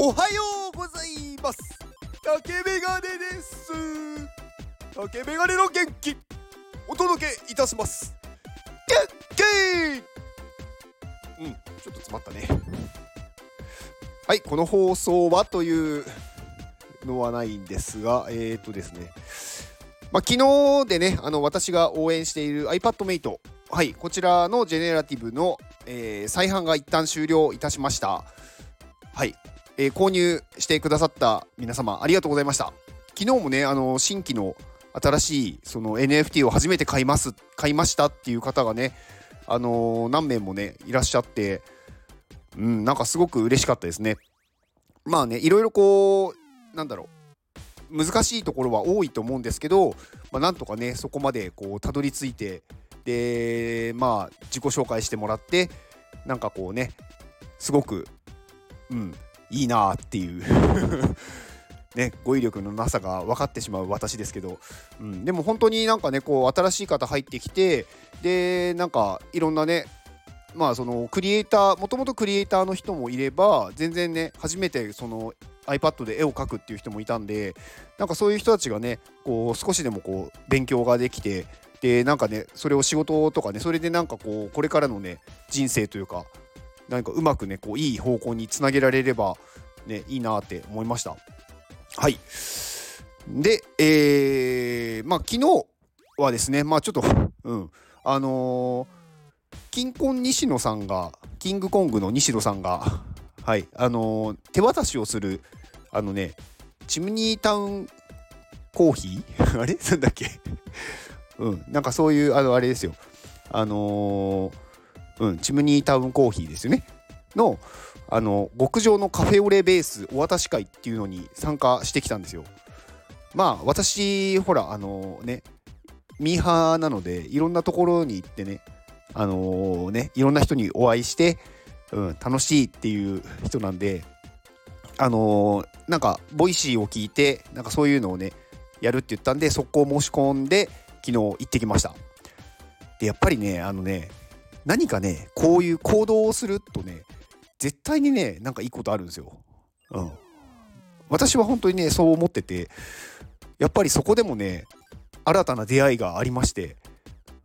おはようございます。竹メガネです。竹メガネの元気お届けいたします。元気。うんちょっと詰まったね。はいこの放送はというのはないんですがえっ、ー、とですね。まあ、昨日でねあの私が応援している iPadMate はいこちらのジェネラティブの、えー、再販が一旦終了いたしました。はい。えー、購入してくださった皆様ありがとうございました。昨日もねあの新規の新しいその NFT を初めて買います買いましたっていう方がねあのー、何名もねいらっしゃってうんなんかすごく嬉しかったですね。まあねいろいろこうなんだろう難しいところは多いと思うんですけど、まあ、なんとかねそこまでこうたどり着いてでまあ自己紹介してもらってなんかこうねすごくうんいいなっていう。ね、語彙力のなさが分かってしまう私ですけど、うん、でも本当になんかねこう新しい方入ってきてでなんかいろんなねまあそのクリエイターもともとクリエイターの人もいれば全然ね初めてその iPad で絵を描くっていう人もいたんでなんかそういう人たちがねこう少しでもこう勉強ができてでなんかねそれを仕事とかねそれでなんかこうこれからのね人生というか何かうまくねこういい方向につなげられればねいいなって思いました。はい。でえー、まあ昨日はですねまあちょっと うん。あのー、金婚西野さんがキングコングの西野さんが はいあのー、手渡しをするあのねチムニータウンコーヒー？あれ？なんだっけ？うん。なんかそういうあのあれですよ。あのーうん、チムニータウンコーヒーですよね。のあの極上のカフェオレベースお渡し会っていうのに参加してきたんですよ。まあ私ほらあのねミーハーなのでいろんなところに行ってねあのー、ねいろんな人にお会いして、うん、楽しいっていう人なんであのー、なんかボイシーを聞いてなんかそういうのをねやるって言ったんで速攻申し込んで昨日行ってきました。でやっぱりねあのね何かねこういう行動をするとね絶対にねなんかいいことあるんですよ。うん、私は本当にねそう思っててやっぱりそこでもね新たな出会いがありまして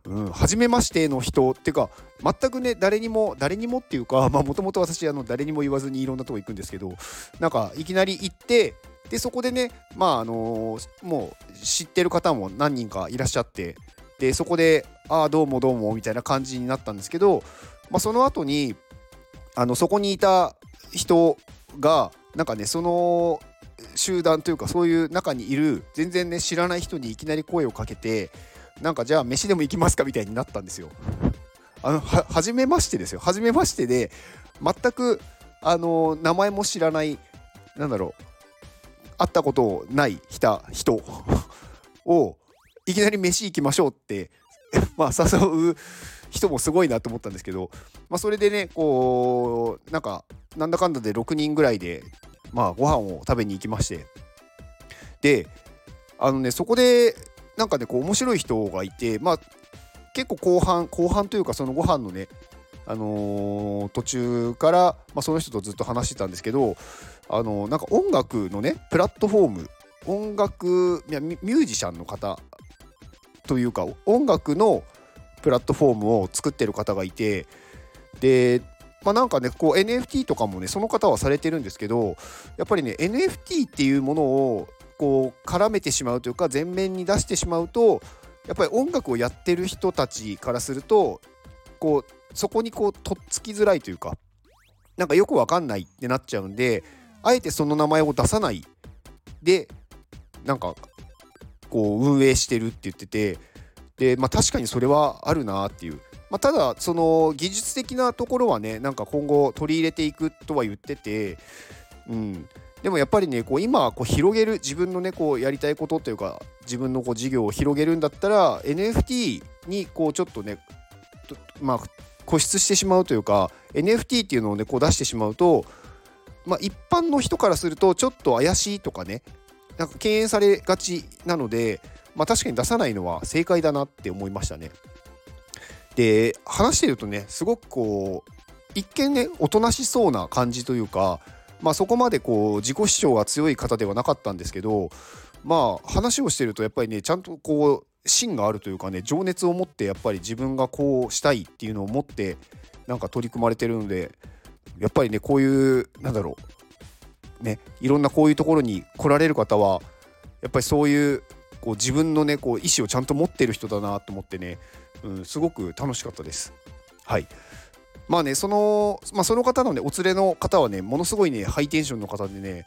うん、初めましての人っていうか全くね誰にも誰にもっていうかもともと私あの誰にも言わずにいろんなとこ行くんですけどなんかいきなり行ってでそこでねまああのー、もう知ってる方も何人かいらっしゃってでそこで「ああどうもどうも」みたいな感じになったんですけど、まあ、その後にあのそこにいた人がなんかねその集団というかそういう中にいる全然ね知らない人にいきなり声をかけてなんかじゃあ飯でも行きますか？みたいになったんですよ。あのは初めましてですよ初めましてで全くあの名前も知らないなんだろう会ったことない人をいきなり飯行きましょうって まあ誘う人もすごいなと思ったんですけど、まあ、それでねこうなんかなんだかんだで6人ぐらいでまあご飯を食べに行きまして。であのねそこでなんかねこう面白い人がいてまあ結構後半後半というかそのご飯のねあのー、途中から、まあ、その人とずっと話してたんですけど、あのー、なんか音楽のねプラットフォーム音楽ミュージシャンの方というか音楽のプラットフォームを作ってる方がいてでまあなんかねこう NFT とかもねその方はされてるんですけどやっぱりね NFT っていうものをこう絡めてしまうというか前面に出してしまうとやっぱり音楽をやってる人たちからするとこうそこにこうとっつきづらいというかなんかよくわかんないってなっちゃうんであえてその名前を出さない。でなんかこう運営してるって言っててで、まあ、確かにそれはあるなっていう、まあ、ただその技術的なところはねなんか今後取り入れていくとは言ってて、うん、でもやっぱりねこう今こう広げる自分のねこうやりたいことというか自分のこう事業を広げるんだったら NFT にこうちょっとねまあ固執してしまうというか NFT っていうのをねこう出してしまうとまあ、一般の人からするとちょっと怪しいとかねなんか敬遠されがちなので、まあ、確かに出さないのは正解だなって思いましたね。で話してるとねすごくこう一見ねおとなしそうな感じというかまあ、そこまでこう自己主張が強い方ではなかったんですけどまあ話をしてるとやっぱりねちゃんとこう芯があるというかね情熱を持ってやっぱり自分がこうしたいっていうのを持ってなんか取り組まれてるのでやっぱりねこういうなんだろうねいろんなこういうところに来られる方はやっぱりそういうこう自分のねこう意思をちゃんと持ってる人だなと思ってね、うん、すごく楽しかったです。はいまあねその,、まあ、その方のねお連れの方はねものすごいねハイテンションの方でね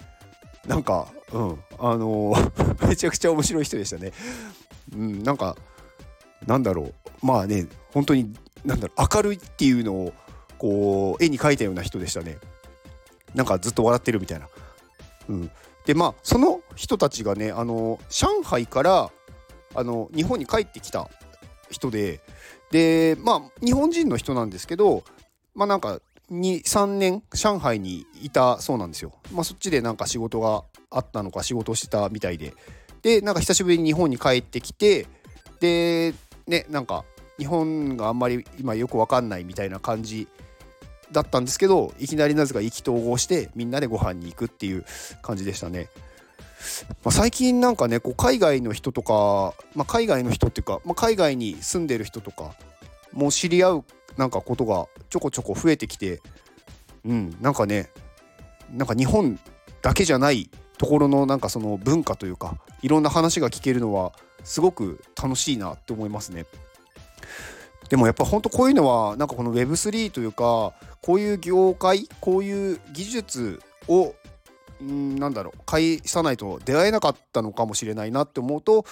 なんかうんあのー、めちゃくちゃ面白い人でしたね。うん、なんかなんだろうまあね本当になんだろう明るいっていうのをこう絵に描いたような人でしたねなんかずっと笑ってるみたいな。うん、でまあその人たちがねあの上海からあの日本に帰ってきた人ででまあ日本人の人なんですけどまあなんか23年上海にいたそうなんですよ。まあ、そっちでなんか仕事があったのか仕事をしてたみたいででなんか久しぶりに日本に帰ってきてでねなんか日本があんまり今よく分かんないみたいな感じだったんですけどいきなりなぜか意気投合してみんなでご飯に行くっていう感じでしたね。まあ、最近なんかねこう海外の人とか、まあ、海外の人っていうか、まあ、海外に住んでる人とかもう知り合うなんかことがちょこちょこ増えてきてうんなんかねなんか日本だけじゃないところのなんかその文化というかいろんな話が聞けるのはすごく楽しいなって思いますね。でもやっぱ本当こういうのはなんかこの Web3 というかこういう業界こういう技術をんなんだろう介さないと出会えなかったのかもしれないなって思うと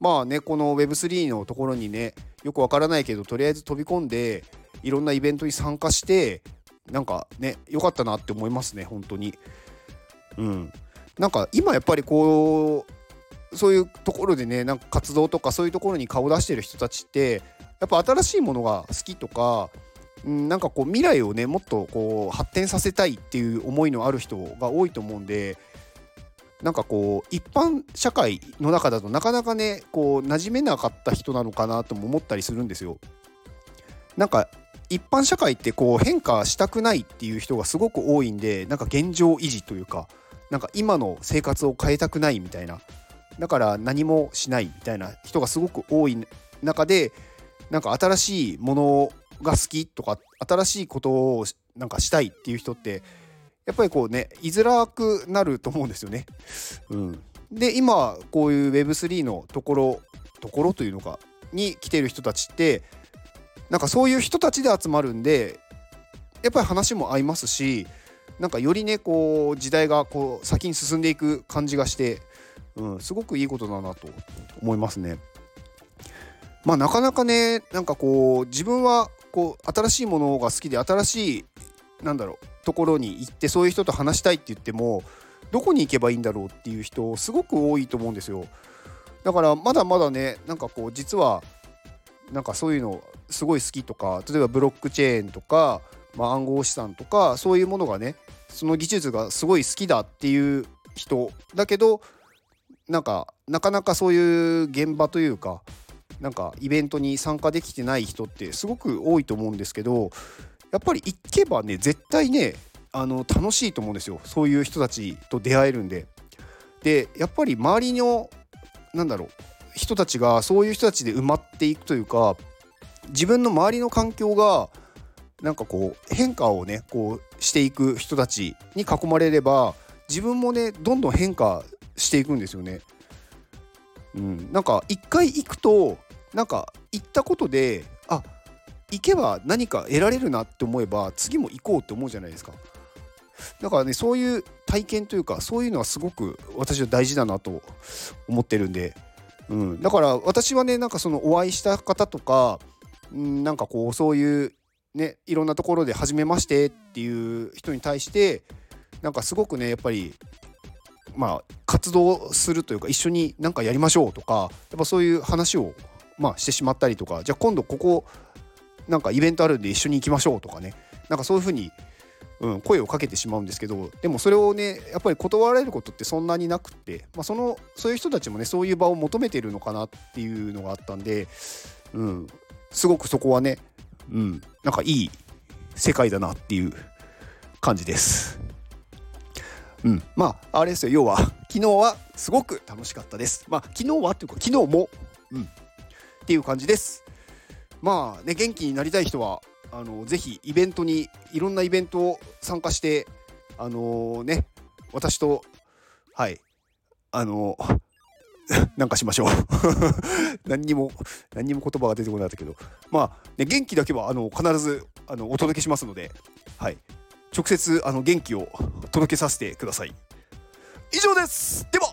まあねこの Web3 のところにねよくわからないけどとりあえず飛び込んでいろんなイベントに参加してなんかね良かったなって思いますね本当に。うんなんか今やっぱりこうそういうところでねなんか活動とかそういうところに顔出してる人たちってやっぱ新しいものが好きとかんなんかこう未来をねもっとこう発展させたいっていう思いのある人が多いと思うんでなんかこう一般社会の中だとなかなかねこう馴染めなかった人なのかなとも思ったりするんですよ。なんか一般社会ってこう変化したくないっていう人がすごく多いんでなんか現状維持というかなんか今の生活を変えたくないみたいなだから何もしないみたいな人がすごく多い中でなんか新しいものが好きとか新しいことをなんかしたいっていう人ってやっぱりこうね居づらくなると思うんですよね。うん、で今こういう Web3 のところところというのかに来てる人たちってなんかそういう人たちで集まるんでやっぱり話も合いますしなんかよりねこう時代がこう先に進んでいく感じがして、うん、すごくいいことだなと思いますね。まあなかなかねなんかこう自分はこう新しいものが好きで新しいなんだろうところに行ってそういう人と話したいって言ってもどこに行けばいいんだろうっていう人すごく多いと思うんですよ。だからまだまだねなんかこう実はなんかそういうのすごい好きとか例えばブロックチェーンとか、まあ、暗号資産とかそういうものがねその技術がすごい好きだっていう人だけどなんかなかなかそういう現場というかなんかイベントに参加できてない人ってすごく多いと思うんですけどやっぱり行けばね絶対ねあの楽しいと思うんですよそういう人たちと出会えるんで。でやっぱり周りのなんだろう人たちがそういう人たちで埋まっていくというか自分の周りの環境がなんかこう変化をねこうしていく人たちに囲まれれば自分もねどんどん変化していくんですよね。うん、なんか一回行くとなんか行ったことであ行けば何か得られるなって思えば次も行こうって思うじゃないですか。だからねそういう体験というかそういうのはすごく私は大事だなと思ってるんで、うん、だから私はねなんかそのお会いした方とか、うん、なんかこうそういうねいろんなところで初めましてっていう人に対してなんかすごくねやっぱりまあ活動するというか一緒になんかやりましょうとかやっぱそういう話をまあしてしまったりとかじゃあ今度ここなんかイベントあるんで一緒に行きましょうとかねなんかそういうふうに、うん、声をかけてしまうんですけどでもそれをねやっぱり断られることってそんなになくって、まあ、そのそういう人たちもねそういう場を求めてるのかなっていうのがあったんで、うん、すごくそこはねうん、なんかいい世界だなっていう感じです。うんまああれですよ要は昨日はすごく楽しかったですまあ昨日はっていうか昨日もうんっていう感じです。まあね元気になりたい人はあのぜひイベントにいろんなイベントを参加してあのね私とはいあの なんかしましょう。何にも何にも言葉が出てこなかったけど。まあ、ね、元気だけはあの必ずあのお届けしますので、はい、直接あの元気を届けさせてください。以上です。では